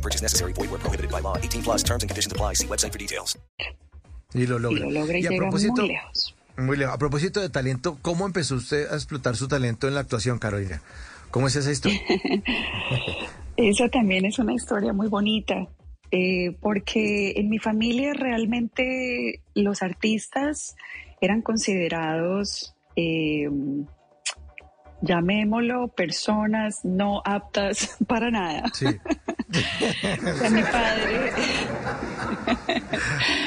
No purchase necessary. Void where prohibited by law. 18 plus terms and conditions apply. See website for details. Y lo Y logra. lo logra y, Y a propósito, muy lejos. muy lejos. A propósito de talento, ¿cómo empezó usted a explotar su talento en la actuación, Carolina? ¿Cómo es esa historia? Esa también es una historia muy bonita, eh, porque en mi familia realmente los artistas eran considerados, eh, llamémoslo, personas no aptas para nada. Sí. Para mi padre,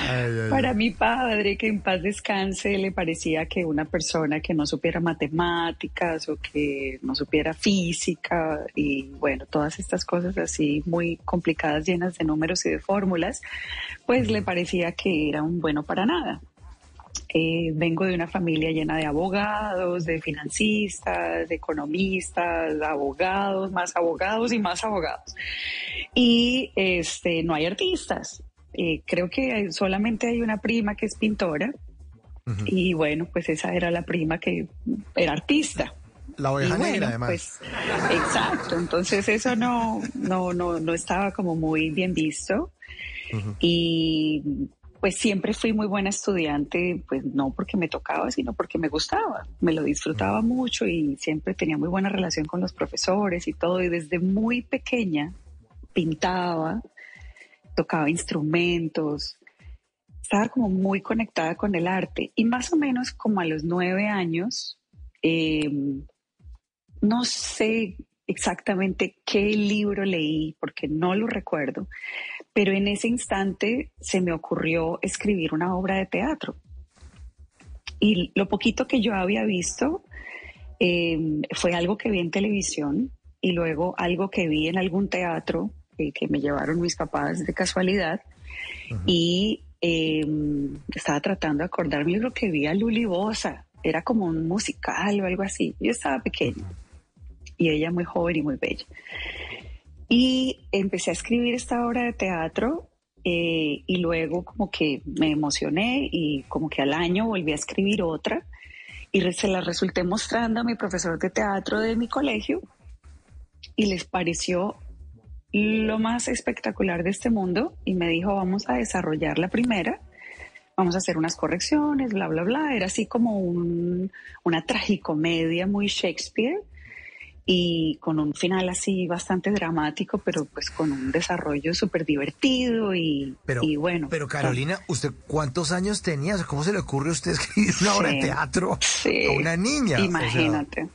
Ay, ay, para mi padre, que en paz descanse, le parecía que una persona que no supiera matemáticas o que no supiera física y bueno, todas estas cosas así muy complicadas, llenas de números y de fórmulas, pues le parecía que era un bueno para nada. Eh, vengo de una familia llena de abogados, de financistas, de economistas, de abogados, más abogados y más abogados. Y este, no hay artistas. Eh, creo que solamente hay una prima que es pintora. Y bueno, pues esa era la prima que era artista. La oveja bueno, negra, además. pues, exacto. Entonces eso no, no, no, no estaba como muy bien visto. Y pues siempre fui muy buena estudiante, pues no porque me tocaba, sino porque me gustaba. Me lo disfrutaba mucho y siempre tenía muy buena relación con los profesores y todo. Y desde muy pequeña pintaba, tocaba instrumentos, estaba como muy conectada con el arte. Y más o menos como a los nueve años, eh, no sé exactamente qué libro leí, porque no lo recuerdo, pero en ese instante se me ocurrió escribir una obra de teatro. Y lo poquito que yo había visto eh, fue algo que vi en televisión y luego algo que vi en algún teatro eh, que me llevaron mis papás de casualidad. Y eh, estaba tratando de acordarme de lo que vi a Luli Bosa. Era como un musical o algo así. Yo estaba pequeña y ella muy joven y muy bella. Y empecé a escribir esta obra de teatro eh, y luego como que me emocioné y como que al año volví a escribir otra y se la resulté mostrando a mi profesor de teatro de mi colegio y les pareció lo más espectacular de este mundo y me dijo vamos a desarrollar la primera, vamos a hacer unas correcciones, bla, bla, bla. Era así como un- una tragicomedia muy Shakespeare y con un final así bastante dramático, pero pues con un desarrollo súper divertido y, Pero, y bueno. pero Carolina, ¿usted cuántos años tenía? O ¿Cómo se le ocurre a usted escribir una obra de Sí. teatro Sí, a una niña? O sea, Imagínate.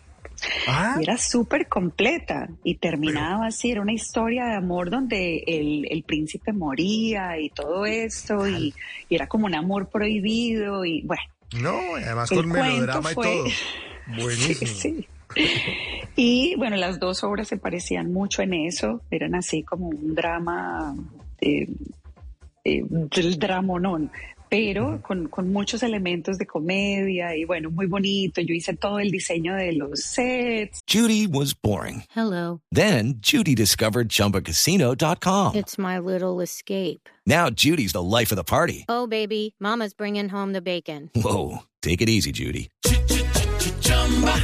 ah, Y era súper completa y terminaba así, era una historia de amor donde el, el príncipe moría y todo esto y, y era como un amor prohibido y bueno, no, además con melodrama fue- y todo. sí, Buenísimo. sí. Y bueno, las dos obras se parecían mucho en eso, eran así como un drama, eh, eh, del dramonón, pero con, con muchos elementos de comedia y bueno, muy bonito. Yo hice todo el diseño de los sets, Judy was boring. Hello. Then Judy discovered ChumbaCasino.com. It's my little escape. Now Judy's the life of the party. Oh, baby, Mama's bringing home the bacon. Whoa, take it easy, Judy.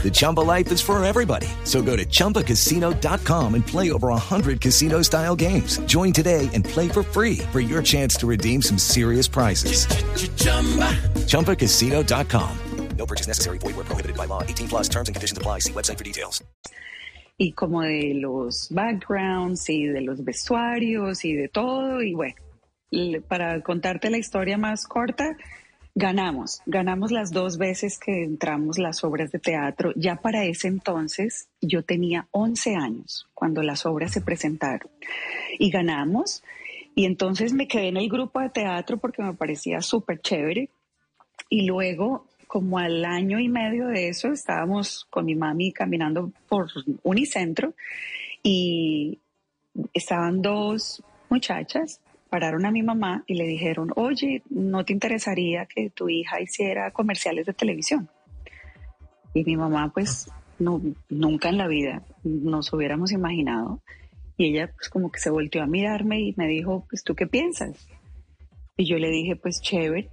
The Chumba life is for everybody. So go to ChumbaCasino.com and play over 100 casino style games. Join today and play for free for your chance to redeem some serious prizes. ChumbaCasino.com. No purchase necessary. Void where prohibited by law. 18 plus terms and conditions apply. See website for details. y como de los backgrounds y de los vestuarios y de todo. Y bueno, para contarte la historia más corta, ganamos. Ganamos las dos veces que entramos las obras de teatro. Ya para ese entonces yo tenía 11 años cuando las obras se presentaron. Y ganamos. Y entonces me quedé en el grupo de teatro porque me parecía súper chévere. Y luego, como al año y medio de eso, estábamos con mi mami caminando por Unicentro y estaban dos muchachas pararon a mi mamá y le dijeron, oye, ¿no te interesaría que tu hija hiciera comerciales de televisión? Y mi mamá, pues, no, nunca en la vida nos hubiéramos imaginado. Y ella, pues, como que se volteó a mirarme y me dijo, pues, ¿tú qué piensas? Y yo le dije, pues, chévere.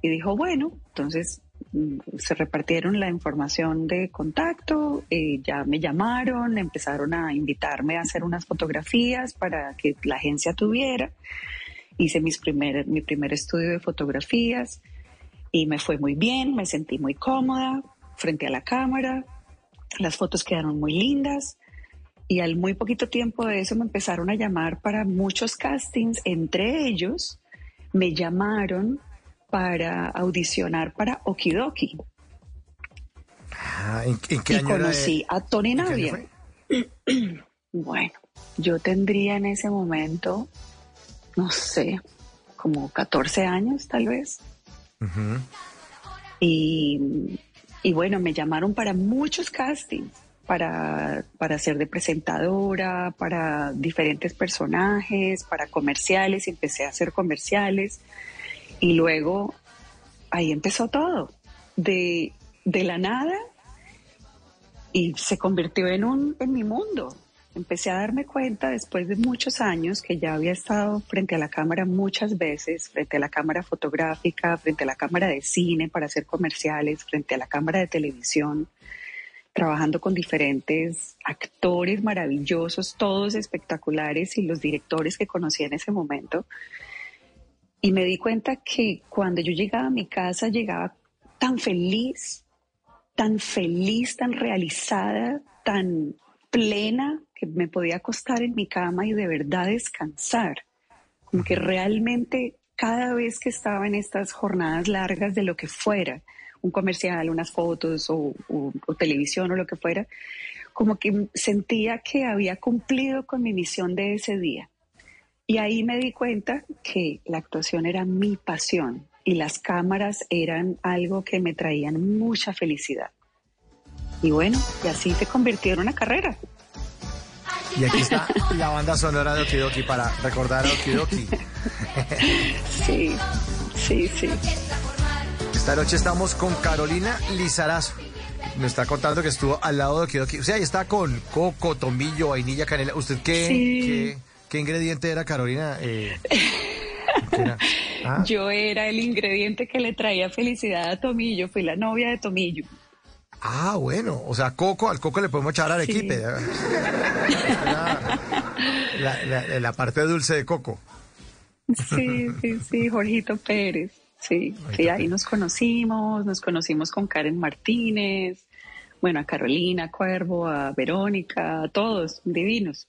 Y dijo, bueno, entonces se repartieron la información de contacto, eh, ya me llamaron, empezaron a invitarme a hacer unas fotografías para que la agencia tuviera. Hice mis primer, mi primer estudio de fotografías y me fue muy bien, me sentí muy cómoda frente a la cámara, las fotos quedaron muy lindas y al muy poquito tiempo de eso me empezaron a llamar para muchos castings, entre ellos me llamaron para audicionar para Okidoki. Ah, ¿en, en qué y año conocí a Tony ¿En qué año Navia. Bueno, yo tendría en ese momento, no sé, como 14 años tal vez. Y, y bueno, me llamaron para muchos castings, para, para ser de presentadora, para diferentes personajes, para comerciales, y empecé a hacer comerciales. Y luego ahí empezó todo, de, de la nada, y se convirtió en, un, en mi mundo. Empecé a darme cuenta después de muchos años que ya había estado frente a la cámara muchas veces, frente a la cámara fotográfica, frente a la cámara de cine para hacer comerciales, frente a la cámara de televisión, trabajando con diferentes actores maravillosos, todos espectaculares y los directores que conocí en ese momento. Y me di cuenta que cuando yo llegaba a mi casa llegaba tan feliz, tan feliz, tan realizada, tan plena, que me podía acostar en mi cama y de verdad descansar. Como que realmente cada vez que estaba en estas jornadas largas de lo que fuera, un comercial, unas fotos o, o- o televisión o lo que fuera, como que sentía que había cumplido con mi misión de ese día. Y ahí me di cuenta que la actuación era mi pasión y las cámaras eran algo que me traían mucha felicidad. Y bueno, y así se convirtió en una carrera. Y aquí está la banda sonora de Okidoki para recordar a Okidoki. Sí, sí, sí. Esta noche estamos con Carolina Lizarazo. Me está contando que estuvo al lado de Okidoki. O sea, ahí está con coco, tomillo, vainilla, canela. ¿Usted qué, Sí. qué, qué ingrediente era, Carolina? Eh. Ah, Yo era el ingrediente que le traía felicidad a Tomillo, fui la novia de Tomillo. ah, bueno. O sea, coco, al coco le podemos echar arequipe. Sí. La, la- la- la parte dulce de coco. Sí, sí, sí, Jorgito Pérez. Sí, sí, ahí nos conocimos, nos conocimos con Karen Martínez, bueno, a Carolina Cuervo, a Verónica, a todos, divinos.